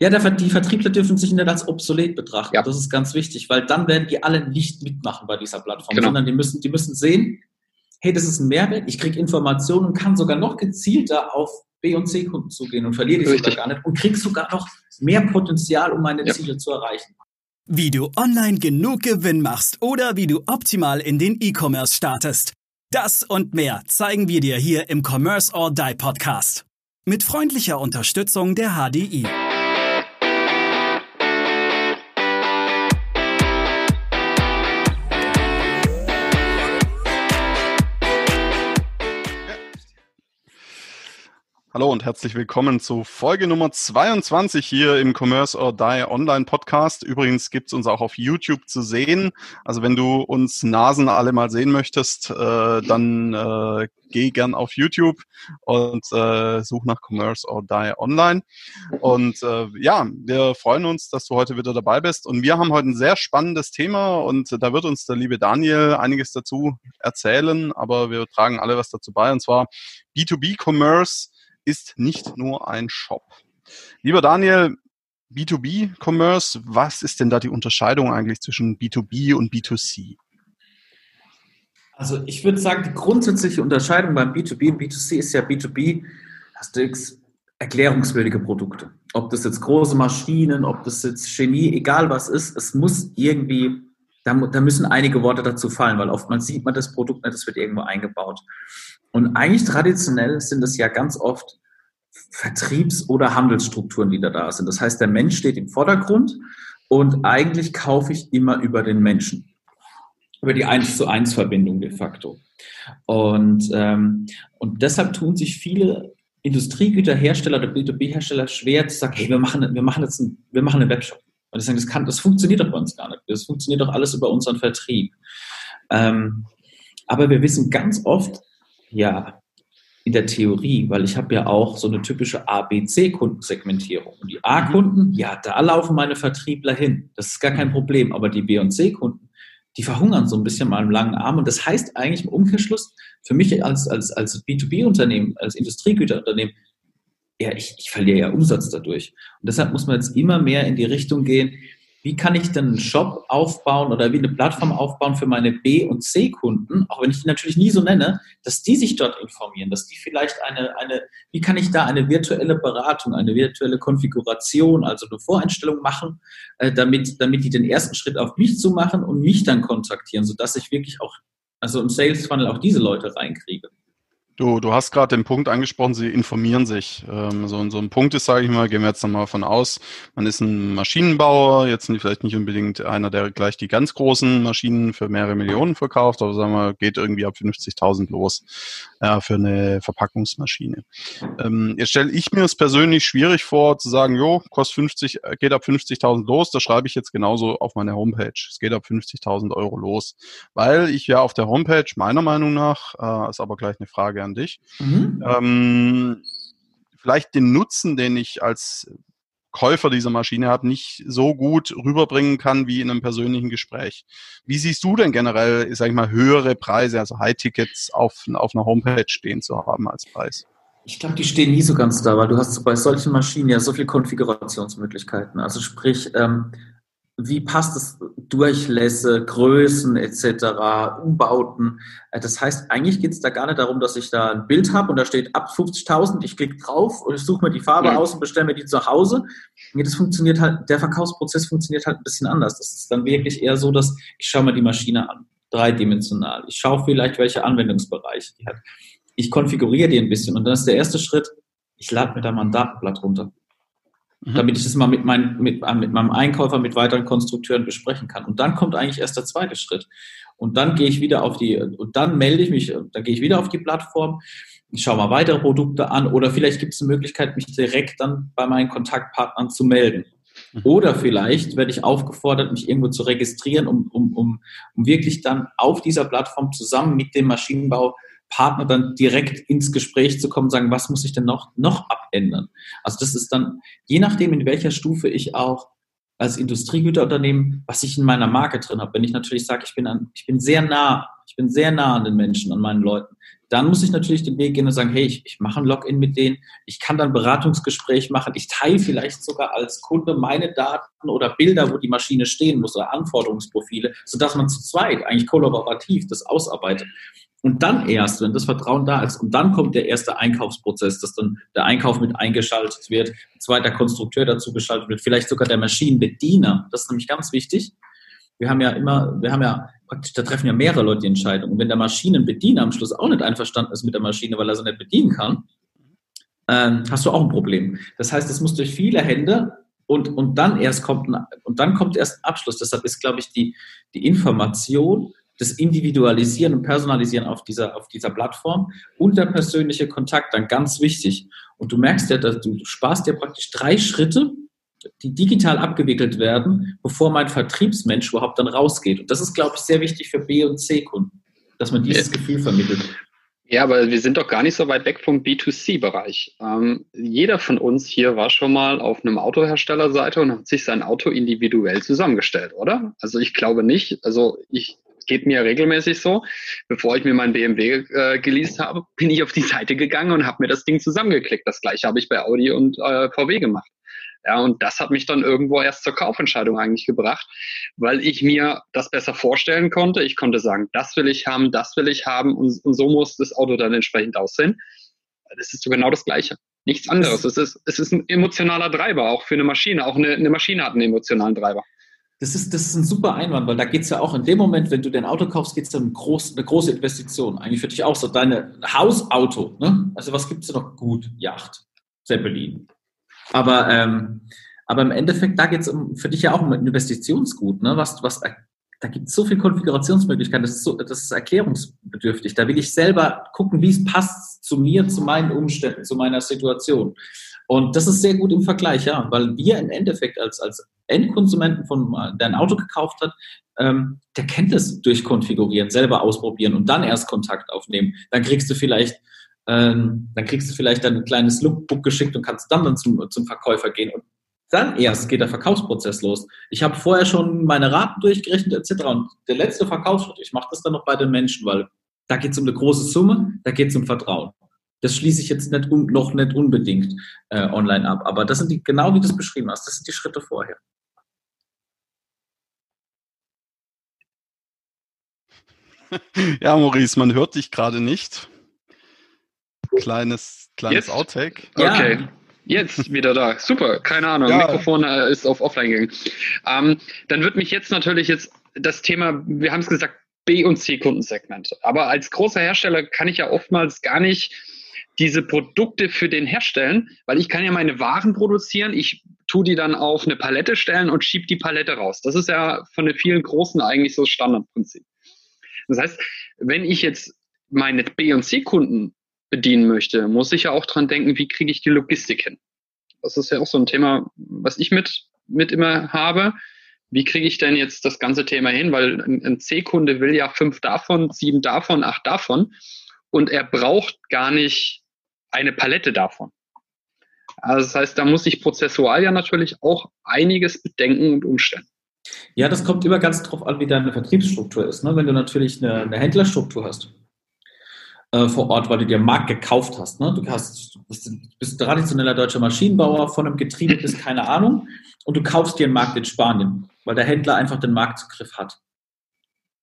Ja, der, die Vertriebler dürfen sich nicht als obsolet betrachten. Ja. Das ist ganz wichtig, weil dann werden die alle nicht mitmachen bei dieser Plattform, genau. sondern die müssen, die müssen sehen, hey, das ist ein Mehrwert, ich kriege Informationen und kann sogar noch gezielter auf B- und C-Kunden zugehen und verliere die Richtig. sogar gar nicht und kriege sogar noch mehr Potenzial, um meine ja. Ziele zu erreichen. Wie du online genug Gewinn machst oder wie du optimal in den E-Commerce startest. Das und mehr zeigen wir dir hier im Commerce or Die Podcast. Mit freundlicher Unterstützung der HDI. Hallo und herzlich willkommen zu Folge Nummer 22 hier im Commerce or Die Online Podcast. Übrigens gibt's uns auch auf YouTube zu sehen. Also wenn du uns Nasen alle mal sehen möchtest, äh, dann äh, geh gern auf YouTube und äh, such nach Commerce or Die Online. Und äh, ja, wir freuen uns, dass du heute wieder dabei bist. Und wir haben heute ein sehr spannendes Thema und da wird uns der liebe Daniel einiges dazu erzählen, aber wir tragen alle was dazu bei und zwar B2B-Commerce ist nicht nur ein Shop. Lieber Daniel, B2B-Commerce, was ist denn da die Unterscheidung eigentlich zwischen B2B und B2C? Also ich würde sagen, die grundsätzliche Unterscheidung beim B2B und B2C ist ja B2B, hast du erklärungswürdige Produkte. Ob das jetzt große Maschinen, ob das jetzt Chemie, egal was ist, es muss irgendwie, da, da müssen einige Worte dazu fallen, weil oftmals sieht man das Produkt nicht, das wird irgendwo eingebaut. Und eigentlich traditionell sind es ja ganz oft Vertriebs- oder Handelsstrukturen, die da da sind. Das heißt, der Mensch steht im Vordergrund und eigentlich kaufe ich immer über den Menschen. Über die 1 zu 1 Verbindung de facto. Und, ähm, und deshalb tun sich viele Industriegüterhersteller oder B2B-Hersteller schwer zu sagen, hey, wir machen, wir machen jetzt einen, wir machen einen Webshop. Und die sagen, das, kann, das funktioniert doch bei uns gar nicht. Das funktioniert doch alles über unseren Vertrieb. Ähm, aber wir wissen ganz oft, ja, in der Theorie, weil ich habe ja auch so eine typische A-B-C-Kundensegmentierung. Und die A-Kunden, ja, da laufen meine Vertriebler hin. Das ist gar kein Problem. Aber die B- und C-Kunden, die verhungern so ein bisschen mal im langen Arm. Und das heißt eigentlich im Umkehrschluss, für mich als, als, als B2B-Unternehmen, als Industriegüterunternehmen, ja, ich, ich verliere ja Umsatz dadurch. Und deshalb muss man jetzt immer mehr in die Richtung gehen, wie kann ich denn einen Shop aufbauen oder wie eine Plattform aufbauen für meine B- und C-Kunden, auch wenn ich die natürlich nie so nenne, dass die sich dort informieren, dass die vielleicht eine, eine, wie kann ich da eine virtuelle Beratung, eine virtuelle Konfiguration, also eine Voreinstellung machen, äh, damit, damit die den ersten Schritt auf mich zu machen und mich dann kontaktieren, sodass ich wirklich auch, also im Sales Funnel auch diese Leute reinkriege. Du, du hast gerade den Punkt angesprochen, sie informieren sich. Ähm, so, so ein Punkt ist, sage ich mal, gehen wir jetzt nochmal von aus, man ist ein Maschinenbauer, jetzt vielleicht nicht unbedingt einer, der gleich die ganz großen Maschinen für mehrere Millionen verkauft, aber sagen wir, geht irgendwie ab 50.000 los äh, für eine Verpackungsmaschine. Ähm, jetzt stelle ich mir es persönlich schwierig vor, zu sagen, jo, kostet 50, äh, geht ab 50.000 los, das schreibe ich jetzt genauso auf meine Homepage. Es geht ab 50.000 Euro los, weil ich ja auf der Homepage meiner Meinung nach, äh, ist aber gleich eine Frage an dich. Mhm. Ähm, vielleicht den Nutzen, den ich als Käufer dieser Maschine habe, nicht so gut rüberbringen kann wie in einem persönlichen Gespräch. Wie siehst du denn generell, sag ich mal, höhere Preise, also High-Tickets auf, auf einer Homepage stehen zu haben als Preis? Ich glaube, die stehen nie so ganz da, weil du hast bei solchen Maschinen ja so viele Konfigurationsmöglichkeiten. Also sprich, ähm, wie passt es Durchlässe, Größen etc., Umbauten. Äh, das heißt, eigentlich geht es da gar nicht darum, dass ich da ein Bild habe und da steht ab 50.000, ich klicke drauf und ich suche mir die Farbe ja. aus und bestelle mir die zu Hause. Nee, das funktioniert halt, der Verkaufsprozess funktioniert halt ein bisschen anders. Das ist dann wirklich eher so, dass ich schaue mir die Maschine an, dreidimensional. Ich schaue vielleicht, welche Anwendungsbereiche die hat. Ich konfiguriere die ein bisschen und dann ist der erste Schritt, ich lade mir da mal ein Datenblatt runter mhm. damit ich das mal mit, mein, mit, äh, mit meinem Einkäufer, mit weiteren Konstrukteuren besprechen kann. Und dann kommt eigentlich erst der zweite Schritt. Und dann gehe ich wieder auf die, und dann melde ich mich, dann gehe ich wieder auf die Plattform, ich schaue mal weitere Produkte an oder vielleicht gibt es eine Möglichkeit, mich direkt dann bei meinen Kontaktpartnern zu melden. Mhm. Oder vielleicht werde ich aufgefordert, mich irgendwo zu registrieren, um, um, um, um wirklich dann auf dieser Plattform zusammen mit dem Maschinenbau Partner dann direkt ins Gespräch zu kommen, sagen, was muss ich denn noch, noch abändern? Also das ist dann, je nachdem, in welcher Stufe ich auch als Industriegüterunternehmen, was ich in meiner Marke drin habe. Wenn ich natürlich sage, ich bin, an, ich bin sehr nah, ich bin sehr nah an den Menschen, an meinen Leuten, dann muss ich natürlich den Weg gehen und sagen, hey, ich, ich mache ein Login mit denen, ich kann dann Beratungsgespräch machen, ich teile vielleicht sogar als Kunde meine Daten oder Bilder, wo die Maschine stehen muss oder Anforderungsprofile, sodass man zu zweit eigentlich kollaborativ das ausarbeitet. Und dann erst, wenn das Vertrauen da ist, und dann kommt der erste Einkaufsprozess, dass dann der Einkauf mit eingeschaltet wird, ein zweiter Konstrukteur dazu geschaltet wird, vielleicht sogar der Maschinenbediener. Das ist nämlich ganz wichtig. Wir haben ja immer, wir haben ja praktisch, da treffen ja mehrere Leute die Entscheidung. Und wenn der Maschinenbediener am Schluss auch nicht einverstanden ist mit der Maschine, weil er sie nicht bedienen kann, ähm, hast du auch ein Problem. Das heißt, es muss durch viele Hände und, und dann erst kommt ein, und dann kommt erst ein Abschluss. Deshalb ist, glaube ich, die, die Information das Individualisieren und Personalisieren auf dieser, auf dieser Plattform und der persönliche Kontakt dann ganz wichtig. Und du merkst ja, dass du sparst dir praktisch drei Schritte, die digital abgewickelt werden, bevor mein Vertriebsmensch überhaupt dann rausgeht. Und das ist, glaube ich, sehr wichtig für B- und C-Kunden, dass man dieses ja. Gefühl vermittelt. Ja, aber wir sind doch gar nicht so weit weg vom B2C-Bereich. Ähm, jeder von uns hier war schon mal auf einem Autoherstellerseite und hat sich sein Auto individuell zusammengestellt, oder? Also ich glaube nicht. Also ich geht mir regelmäßig so. Bevor ich mir mein BMW äh, geleast habe, bin ich auf die Seite gegangen und habe mir das Ding zusammengeklickt. Das gleiche habe ich bei Audi und äh, VW gemacht. Ja, und das hat mich dann irgendwo erst zur Kaufentscheidung eigentlich gebracht, weil ich mir das besser vorstellen konnte. Ich konnte sagen, das will ich haben, das will ich haben und, und so muss das Auto dann entsprechend aussehen. Das ist so genau das Gleiche. Nichts anderes. Es ist, es ist ein emotionaler Treiber, auch für eine Maschine. Auch eine, eine Maschine hat einen emotionalen Treiber. Das ist, das ist ein super Einwand, weil da geht es ja auch in dem Moment, wenn du dein Auto kaufst, geht es um groß, eine große Investition. Eigentlich für dich auch so deine Hausauto. Ne? Also was gibt es noch gut? Yacht, Zeppelin. Aber, ähm, aber im Endeffekt, da geht es um, für dich ja auch um ein Investitionsgut. Ne? Was, was, da gibt es so viele Konfigurationsmöglichkeiten, das ist, so, das ist erklärungsbedürftig. Da will ich selber gucken, wie es passt zu mir, zu meinen Umständen, zu meiner Situation. Und das ist sehr gut im Vergleich, ja, weil wir im Endeffekt als, als Endkonsumenten von, der ein Auto gekauft hat, ähm, der kennt es durchkonfigurieren, selber ausprobieren und dann erst Kontakt aufnehmen. Dann kriegst du vielleicht, ähm, dann kriegst du vielleicht ein kleines Lookbook geschickt und kannst dann, dann zum, zum Verkäufer gehen und dann erst geht der Verkaufsprozess los. Ich habe vorher schon meine Raten durchgerechnet etc. Und der letzte Verkaufsschritt, ich mache das dann noch bei den Menschen, weil da geht es um eine große Summe, da geht es um Vertrauen. Das schließe ich jetzt nicht, noch nicht unbedingt äh, online ab. Aber das sind die, genau wie du es beschrieben hast, das sind die Schritte vorher. Ja, Maurice, man hört dich gerade nicht. Kleines, kleines Jetzt? Outtake. Okay. Ja. Jetzt wieder da. Super, keine Ahnung. Ja. Mikrofon äh, ist auf Offline gegangen. Ähm, dann wird mich jetzt natürlich jetzt das Thema, wir haben es gesagt, B- und C-Kundensegment. Aber als großer Hersteller kann ich ja oftmals gar nicht diese Produkte für den herstellen, weil ich kann ja meine Waren produzieren, ich tue die dann auf eine Palette stellen und schiebe die Palette raus. Das ist ja von den vielen Großen eigentlich so das Standardprinzip. Das heißt, wenn ich jetzt meine B- und C-Kunden bedienen möchte, muss ich ja auch dran denken, wie kriege ich die Logistik hin? Das ist ja auch so ein Thema, was ich mit, mit immer habe. Wie kriege ich denn jetzt das ganze Thema hin? Weil ein, ein C-Kunde will ja fünf davon, sieben davon, acht davon. Und er braucht gar nicht eine Palette davon. Also das heißt, da muss ich prozessual ja natürlich auch einiges bedenken und umstellen. Ja, das kommt immer ganz drauf an, wie deine Vertriebsstruktur ist. Ne? Wenn du natürlich eine, eine Händlerstruktur hast äh, vor Ort, weil du dir Markt gekauft hast. Ne? Du hast, bist, bist traditioneller deutscher Maschinenbauer von einem Getriebe bis keine Ahnung und du kaufst dir einen Markt in Spanien, weil der Händler einfach den Marktzugriff hat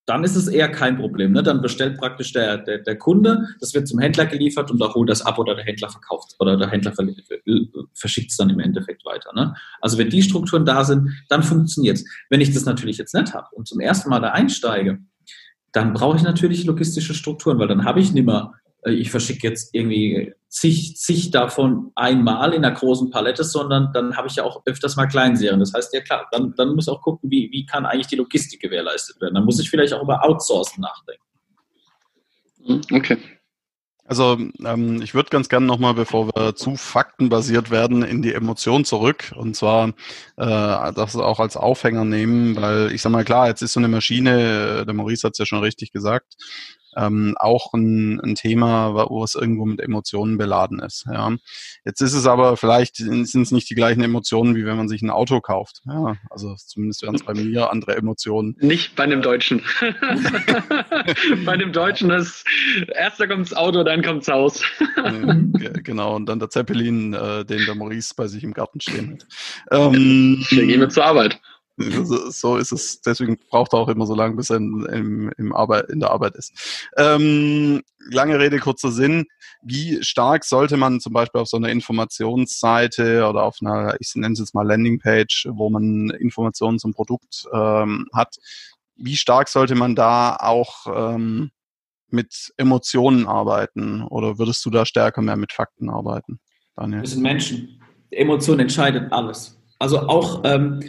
dann ist es eher kein Problem. Ne? Dann bestellt praktisch der, der, der Kunde, das wird zum Händler geliefert und da holt das ab oder der Händler verkauft oder der Händler verschickt es dann im Endeffekt weiter. Ne? Also wenn die Strukturen da sind, dann funktioniert es. Wenn ich das natürlich jetzt nicht habe und zum ersten Mal da einsteige, dann brauche ich natürlich logistische Strukturen, weil dann habe ich nicht mehr ich verschicke jetzt irgendwie zig, zig davon einmal in einer großen Palette, sondern dann habe ich ja auch öfters mal Kleinserien. Das heißt, ja klar, dann, dann muss ich auch gucken, wie, wie kann eigentlich die Logistik gewährleistet werden. Dann muss ich vielleicht auch über Outsourcen nachdenken. Hm, okay. Also ähm, ich würde ganz gerne nochmal, bevor wir zu faktenbasiert werden, in die Emotion zurück. Und zwar äh, das auch als Aufhänger nehmen, weil ich sage mal, klar, jetzt ist so eine Maschine, der Maurice hat es ja schon richtig gesagt, ähm, auch ein, ein Thema, wo es irgendwo mit Emotionen beladen ist. Ja. Jetzt ist es aber vielleicht sind es nicht die gleichen Emotionen, wie wenn man sich ein Auto kauft. Ja, also zumindest wären es bei mir andere Emotionen. Nicht bei einem Deutschen. bei einem Deutschen ist erster kommt das Auto, dann kommt das Haus. genau, und dann der Zeppelin, äh, den der Maurice bei sich im Garten stehen hat. Ähm, Dann gehen wir zur Arbeit. So, ist es. Deswegen braucht er auch immer so lange, bis er in, im, im Arbeit, in der Arbeit ist. Ähm, lange Rede, kurzer Sinn. Wie stark sollte man zum Beispiel auf so einer Informationsseite oder auf einer, ich nenne es jetzt mal Landingpage, wo man Informationen zum Produkt ähm, hat, wie stark sollte man da auch ähm, mit Emotionen arbeiten? Oder würdest du da stärker mehr mit Fakten arbeiten, Daniel? Wir sind Menschen. Emotion entscheidet alles. Also auch, ähm,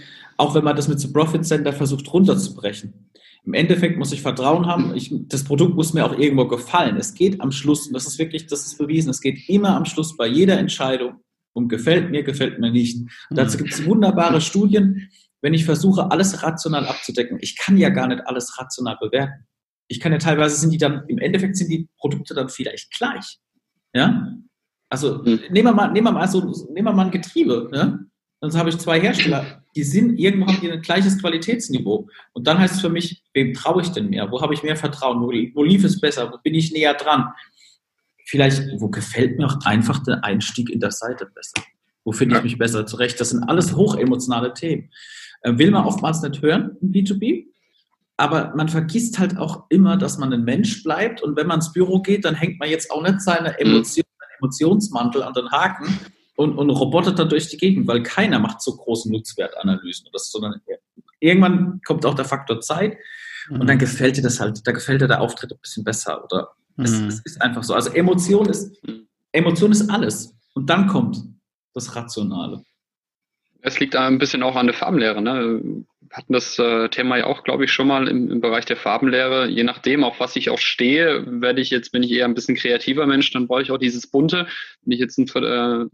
auch wenn man das mit so Profit Center versucht runterzubrechen. Im Endeffekt muss ich Vertrauen haben. Ich, das Produkt muss mir auch irgendwo gefallen. Es geht am Schluss, und das ist wirklich, das ist bewiesen, es geht immer am Schluss bei jeder Entscheidung um gefällt mir, gefällt mir nicht. Und dazu gibt es wunderbare Studien, wenn ich versuche, alles rational abzudecken. Ich kann ja gar nicht alles rational bewerten. Ich kann ja teilweise sind die dann, im Endeffekt sind die Produkte dann vielleicht gleich. Ja? Also mhm. nehmen wir mal, nehmen wir mal so, nehmen wir mal ein Getriebe. Ne? Dann habe ich zwei Hersteller, die sind, irgendwo haben die ein gleiches Qualitätsniveau. Und dann heißt es für mich, wem traue ich denn mehr? Wo habe ich mehr Vertrauen? Wo, wo lief es besser? Wo bin ich näher dran? Vielleicht, wo gefällt mir auch einfach der Einstieg in der Seite besser? Wo finde ich mich besser zurecht? Das sind alles hochemotionale Themen. Äh, will man oftmals nicht hören im B2B, aber man vergisst halt auch immer, dass man ein Mensch bleibt und wenn man ins Büro geht, dann hängt man jetzt auch nicht seine Emotionen Emotionsmantel an den Haken und, und robotet dann durch die Gegend, weil keiner macht so große Nutzwertanalysen. Das, sondern irgendwann kommt auch der Faktor Zeit mhm. und dann gefällt dir das halt, da gefällt dir der Auftritt ein bisschen besser oder mhm. es, es, ist einfach so. Also Emotion ist, Emotion ist alles und dann kommt das Rationale. Es liegt ein bisschen auch an der Farbenlehre. Ne? hatten das äh, Thema ja auch, glaube ich, schon mal im, im, Bereich der Farbenlehre. Je nachdem, auf was ich auch stehe, werde ich jetzt, bin ich eher ein bisschen kreativer Mensch, dann brauche ich auch dieses Bunte. Wenn ich jetzt ein, äh,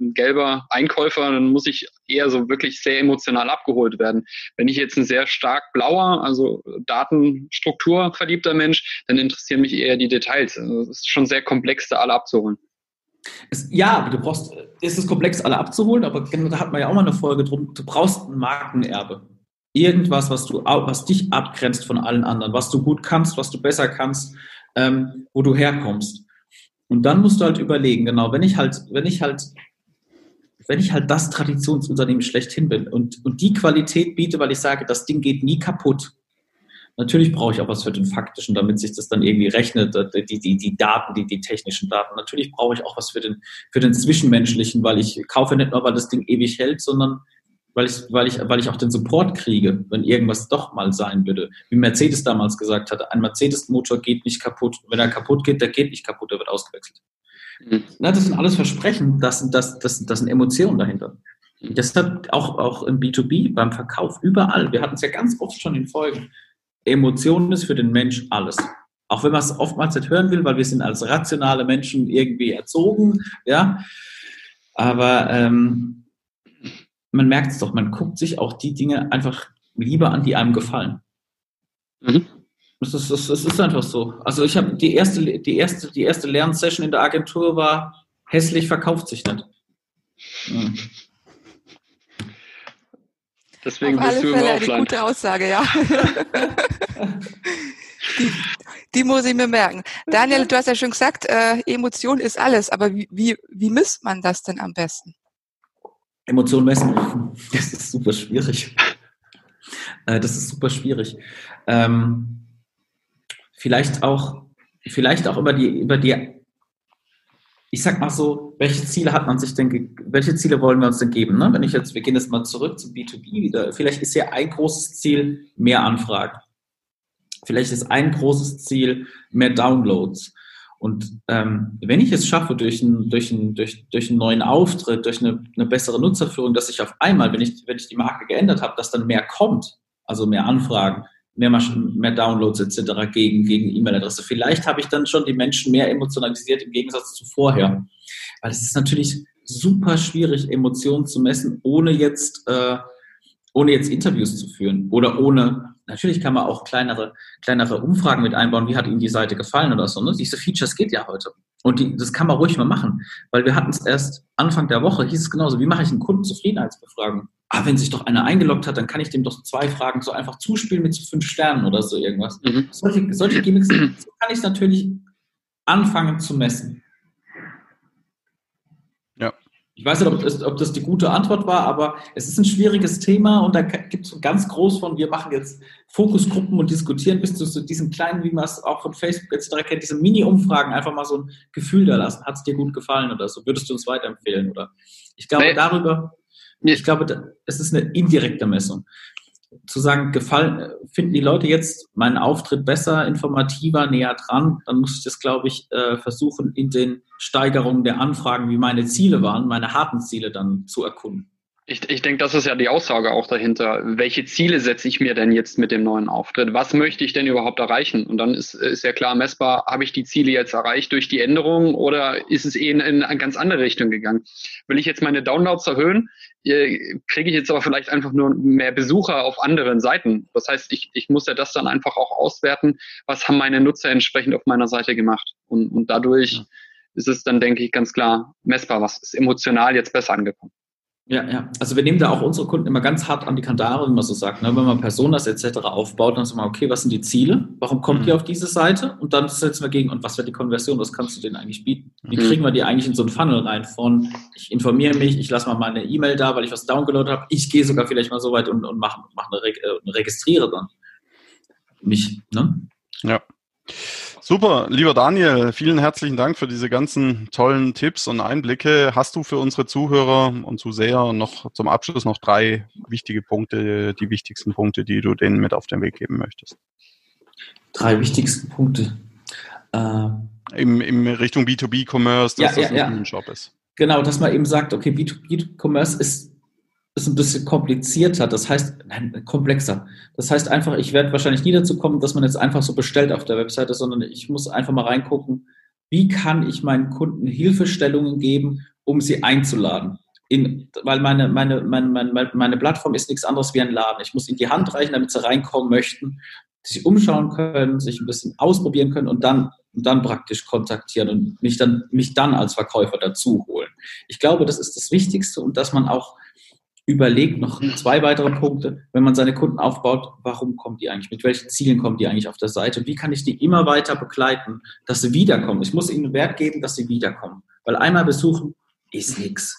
ein gelber Einkäufer, dann muss ich eher so wirklich sehr emotional abgeholt werden. Wenn ich jetzt ein sehr stark blauer, also Datenstruktur verliebter Mensch, dann interessieren mich eher die Details. Also es ist schon sehr komplex, da alle abzuholen. Es, ja, du brauchst, ist es komplex, alle abzuholen, aber da hat man ja auch mal eine Folge drum, du brauchst ein Markenerbe irgendwas, was du, was dich abgrenzt von allen anderen, was du gut kannst, was du besser kannst, ähm, wo du herkommst. Und dann musst du halt überlegen, genau, wenn ich halt, wenn ich halt, wenn ich halt das Traditionsunternehmen schlechthin bin und, und die Qualität biete, weil ich sage, das Ding geht nie kaputt. Natürlich brauche ich auch was für den faktischen, damit sich das dann irgendwie rechnet, die, die, die Daten, die, die technischen Daten. Natürlich brauche ich auch was für den, für den zwischenmenschlichen, weil ich kaufe nicht nur, weil das Ding ewig hält, sondern weil ich, weil, ich, weil ich auch den Support kriege, wenn irgendwas doch mal sein würde. Wie Mercedes damals gesagt hatte, ein Mercedes-Motor geht nicht kaputt. Wenn er kaputt geht, der geht nicht kaputt, der wird ausgewechselt. Mhm. Na, das sind alles Versprechen, das, das, das, das sind Emotionen dahinter. Mhm. Deshalb auch, auch im B2B, beim Verkauf, überall. Wir hatten es ja ganz oft schon in Folgen. Emotionen ist für den Mensch alles. Auch wenn man es oftmals nicht hören will, weil wir sind als rationale Menschen irgendwie erzogen, ja. Aber ähm, man merkt es doch, man guckt sich auch die Dinge einfach lieber an, die einem gefallen. Mhm. Das, ist, das, das ist einfach so. Also ich habe die erste, die erste, die erste Lernsession in der Agentur war hässlich verkauft sich nicht. Mhm. Deswegen Auf bist du Fälle Eine gute Aussage, ja. die, die, muss ich mir merken. Daniel, du hast ja schon gesagt, äh, Emotion ist alles, aber wie, wie, wie misst man das denn am besten? Emotionen messen, das ist super schwierig. Äh, das ist super schwierig. Ähm, vielleicht auch, vielleicht auch über die, über die, ich sag mal so, welche Ziele hat man sich denn, welche Ziele wollen wir uns denn geben? Ne? Wenn ich jetzt, wir gehen jetzt mal zurück zu B2B wieder. Vielleicht ist ja ein großes Ziel mehr Anfragen. Vielleicht ist ein großes Ziel mehr Downloads. Und ähm, wenn ich es schaffe, durch, ein, durch, ein, durch, durch einen neuen Auftritt, durch eine, eine bessere Nutzerführung, dass ich auf einmal, wenn ich, wenn ich die Marke geändert habe, dass dann mehr kommt, also mehr Anfragen, mehr, mehr Downloads etc. gegen, gegen E-Mail-Adresse. Vielleicht habe ich dann schon die Menschen mehr emotionalisiert im Gegensatz zu vorher. Weil es ist natürlich super schwierig, Emotionen zu messen, ohne jetzt äh, ohne jetzt Interviews zu führen oder ohne, natürlich kann man auch kleinere, kleinere Umfragen mit einbauen, wie hat Ihnen die Seite gefallen oder so. Ne? Diese Features geht ja heute. Und die, das kann man ruhig mal machen, weil wir hatten es erst Anfang der Woche, hieß es genauso, wie mache ich einen Kundenzufriedenheitsbefragung? Ah, wenn sich doch einer eingeloggt hat, dann kann ich dem doch zwei Fragen so einfach zuspielen mit so fünf Sternen oder so irgendwas. Mhm. Solche, solche Gimmicks, so kann ich natürlich anfangen zu messen. Ich weiß nicht, ob das, ob das, die gute Antwort war, aber es ist ein schwieriges Thema und da gibt es ganz groß von, wir machen jetzt Fokusgruppen und diskutieren bis zu so diesen kleinen, wie man es auch von Facebook jetzt direkt kennt, diese Mini-Umfragen, einfach mal so ein Gefühl da lassen. Hat es dir gut gefallen oder so? Würdest du uns weiterempfehlen? Oder ich glaube, nee. darüber, ich glaube, es ist eine indirekte Messung zu sagen, gefallen, finden die Leute jetzt meinen Auftritt besser, informativer, näher dran, dann muss ich das, glaube ich, äh, versuchen, in den Steigerungen der Anfragen, wie meine Ziele waren, meine harten Ziele dann zu erkunden. Ich, ich denke, das ist ja die Aussage auch dahinter. Welche Ziele setze ich mir denn jetzt mit dem neuen Auftritt? Was möchte ich denn überhaupt erreichen? Und dann ist, ist ja klar messbar, habe ich die Ziele jetzt erreicht durch die Änderung oder ist es eh in, in eine ganz andere Richtung gegangen? Will ich jetzt meine Downloads erhöhen? Äh, kriege ich jetzt aber vielleicht einfach nur mehr Besucher auf anderen Seiten. Das heißt, ich, ich muss ja das dann einfach auch auswerten, was haben meine Nutzer entsprechend auf meiner Seite gemacht. Und, und dadurch ist es dann, denke ich, ganz klar messbar, was ist emotional jetzt besser angekommen. Ja, ja. Also wir nehmen da auch unsere Kunden immer ganz hart an die Kandare, wie man so sagt. Ne? Wenn man Personas etc. aufbaut, dann sagen wir, okay, was sind die Ziele? Warum kommt mhm. ihr auf diese Seite? Und dann setzen wir gegen, und was wäre die Konversion? Was kannst du denen eigentlich bieten? Wie mhm. kriegen wir die eigentlich in so einen Funnel rein von, ich informiere mich, ich lasse mal meine E-Mail da, weil ich was downgeloadet habe. Ich gehe sogar vielleicht mal so weit und, und mache mach eine, Reg äh, registriere dann mich. Ne? Ja. Super, lieber Daniel, vielen herzlichen Dank für diese ganzen tollen Tipps und Einblicke. Hast du für unsere Zuhörer und Zuseher noch zum Abschluss noch drei wichtige Punkte, die wichtigsten Punkte, die du denen mit auf den Weg geben möchtest? Drei wichtigsten Punkte. Äh, Im, Im Richtung B2B-Commerce, dass ja, das ja, ein ja. Shop ist. Genau, dass man eben sagt, okay, B2B-Commerce ist ist ein bisschen komplizierter, das heißt, nein, komplexer. Das heißt einfach, ich werde wahrscheinlich nie dazu kommen, dass man jetzt einfach so bestellt auf der Webseite, sondern ich muss einfach mal reingucken, wie kann ich meinen Kunden Hilfestellungen geben, um sie einzuladen. In, weil meine, meine, meine, meine, Plattform ist nichts anderes wie ein Laden. Ich muss in die Hand reichen, damit sie reinkommen möchten, sich umschauen können, sich ein bisschen ausprobieren können und dann, und dann praktisch kontaktieren und mich dann, mich dann als Verkäufer dazu holen. Ich glaube, das ist das Wichtigste und dass man auch überlegt noch zwei weitere Punkte, wenn man seine Kunden aufbaut, warum kommen die eigentlich, mit welchen Zielen kommen die eigentlich auf der Seite und wie kann ich die immer weiter begleiten, dass sie wiederkommen. Ich muss ihnen Wert geben, dass sie wiederkommen, weil einmal besuchen ist nichts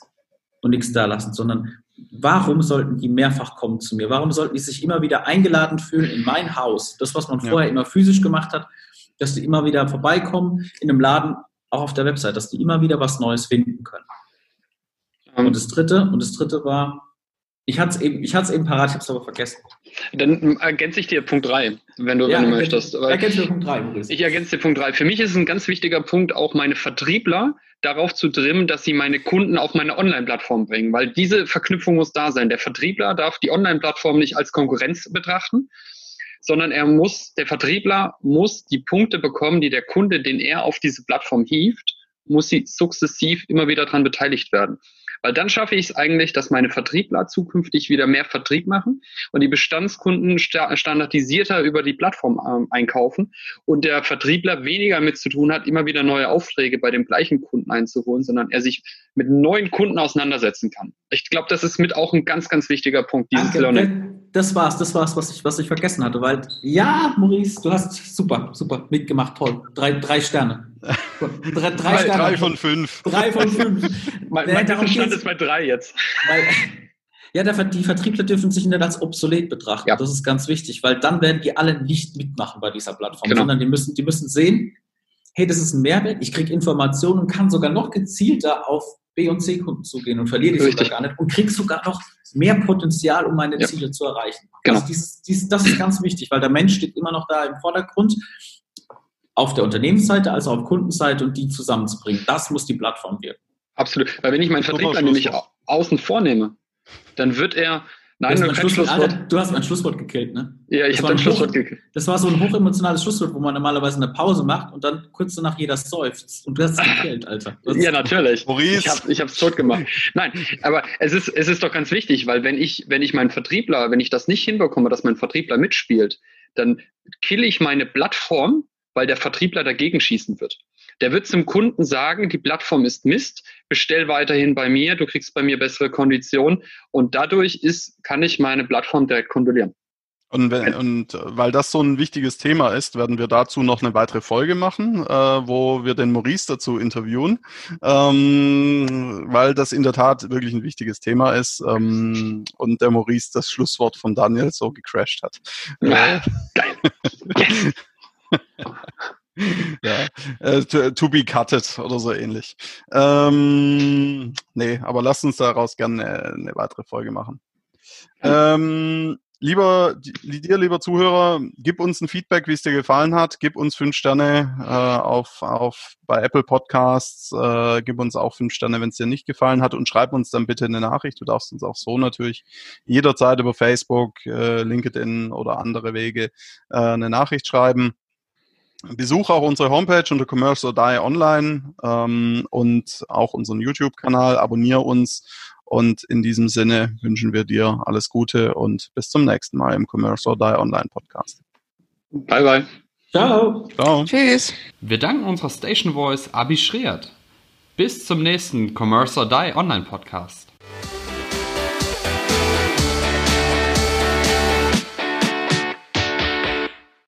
und nichts da lassen, sondern warum sollten die mehrfach kommen zu mir? Warum sollten die sich immer wieder eingeladen fühlen in mein Haus? Das, was man vorher ja. immer physisch gemacht hat, dass die immer wieder vorbeikommen in einem Laden, auch auf der Website, dass die immer wieder was Neues finden können. Und das dritte, und das dritte war, ich hatte es eben, ich hatte es eben parat, ich habe es aber vergessen. Dann ergänze ich dir Punkt 3, wenn du, ja, wenn du möchtest. Ergänze dir Punkt 3, Maurice. Ich ergänze dir Punkt 3. Für mich ist ein ganz wichtiger Punkt, auch meine Vertriebler darauf zu trimmen, dass sie meine Kunden auf meine Online-Plattform bringen, weil diese Verknüpfung muss da sein. Der Vertriebler darf die Online-Plattform nicht als Konkurrenz betrachten, sondern er muss, der Vertriebler muss die Punkte bekommen, die der Kunde, den er auf diese Plattform hieft, muss sie sukzessiv immer wieder daran beteiligt werden. Weil dann schaffe ich es eigentlich, dass meine Vertriebler zukünftig wieder mehr Vertrieb machen und die Bestandskunden standardisierter über die Plattform ähm, einkaufen und der Vertriebler weniger mit zu tun hat, immer wieder neue Aufträge bei dem gleichen Kunden einzuholen, sondern er sich mit neuen Kunden auseinandersetzen kann. Ich glaube, das ist mit auch ein ganz, ganz wichtiger Punkt, dieses Danke, Learning. Das war's, das war's, was ich, was ich vergessen hatte, weil ja, Maurice, du hast super, super mitgemacht, toll. Drei, drei Sterne. Drei, drei, drei, drei von fünf. Drei von fünf. mein mein Stand ist bei drei jetzt. Weil, ja, der, die Vertriebler dürfen sich nicht als obsolet betrachten. Ja. Das ist ganz wichtig, weil dann werden die alle nicht mitmachen bei dieser Plattform, genau. sondern die müssen, die müssen sehen, hey, das ist ein Mehrwert, ich kriege Informationen und kann sogar noch gezielter auf B- und C-Kunden zugehen und verliere die sogar gar nicht und kriege sogar noch mehr Potenzial, um meine ja. Ziele zu erreichen. Genau. Also dieses, dieses, das ist ganz wichtig, weil der Mensch steht immer noch da im Vordergrund auf der Unternehmensseite als auch auf Kundenseite und die zusammenzubringen. Das muss die Plattform wirken. Absolut. Weil wenn ich meinen Vertriebler nämlich außen vornehme, dann wird er Nein, du, Schlusswort, Alter, du hast mein Schlusswort gekillt, ne? Ja, ich habe dein Schlusswort gekillt. Das war so ein hochemotionales Schlusswort, wo man normalerweise eine Pause macht und dann kurz danach jeder seufzt. Und du hast es gekillt, Alter. ja, natürlich. Maurice. Ich habe ich hab's tot gemacht. Nein, aber es ist, es ist doch ganz wichtig, weil wenn ich, wenn ich meinen Vertriebler, wenn ich das nicht hinbekomme, dass mein Vertriebler mitspielt, dann kill ich meine Plattform, weil der Vertriebler dagegen schießen wird. Der wird zum Kunden sagen, die Plattform ist Mist, bestell weiterhin bei mir, du kriegst bei mir bessere Konditionen und dadurch ist, kann ich meine Plattform direkt kontrollieren. Und, wenn, und weil das so ein wichtiges Thema ist, werden wir dazu noch eine weitere Folge machen, äh, wo wir den Maurice dazu interviewen, ähm, weil das in der Tat wirklich ein wichtiges Thema ist ähm, und der Maurice das Schlusswort von Daniel so gecrashed hat. Ja, geil. Ja, äh, to, to, be cutted oder so ähnlich. Ähm, nee, aber lasst uns daraus gerne eine, eine weitere Folge machen. Ähm, lieber dir, lieber Zuhörer, gib uns ein Feedback, wie es dir gefallen hat. Gib uns fünf Sterne äh, auf, auf bei Apple Podcasts. Äh, gib uns auch fünf Sterne, wenn es dir nicht gefallen hat und schreib uns dann bitte eine Nachricht. Du darfst uns auch so natürlich jederzeit über Facebook, äh, LinkedIn oder andere Wege äh, eine Nachricht schreiben. Besuch auch unsere Homepage unter Commerce or Die Online ähm, und auch unseren YouTube-Kanal. Abonniere uns und in diesem Sinne wünschen wir dir alles Gute und bis zum nächsten Mal im Commerce or Die Online Podcast. Bye bye. Ciao. Ciao. Tschüss. Wir danken unserer Station Voice Abi Schreert. Bis zum nächsten Commerce or Die Online Podcast.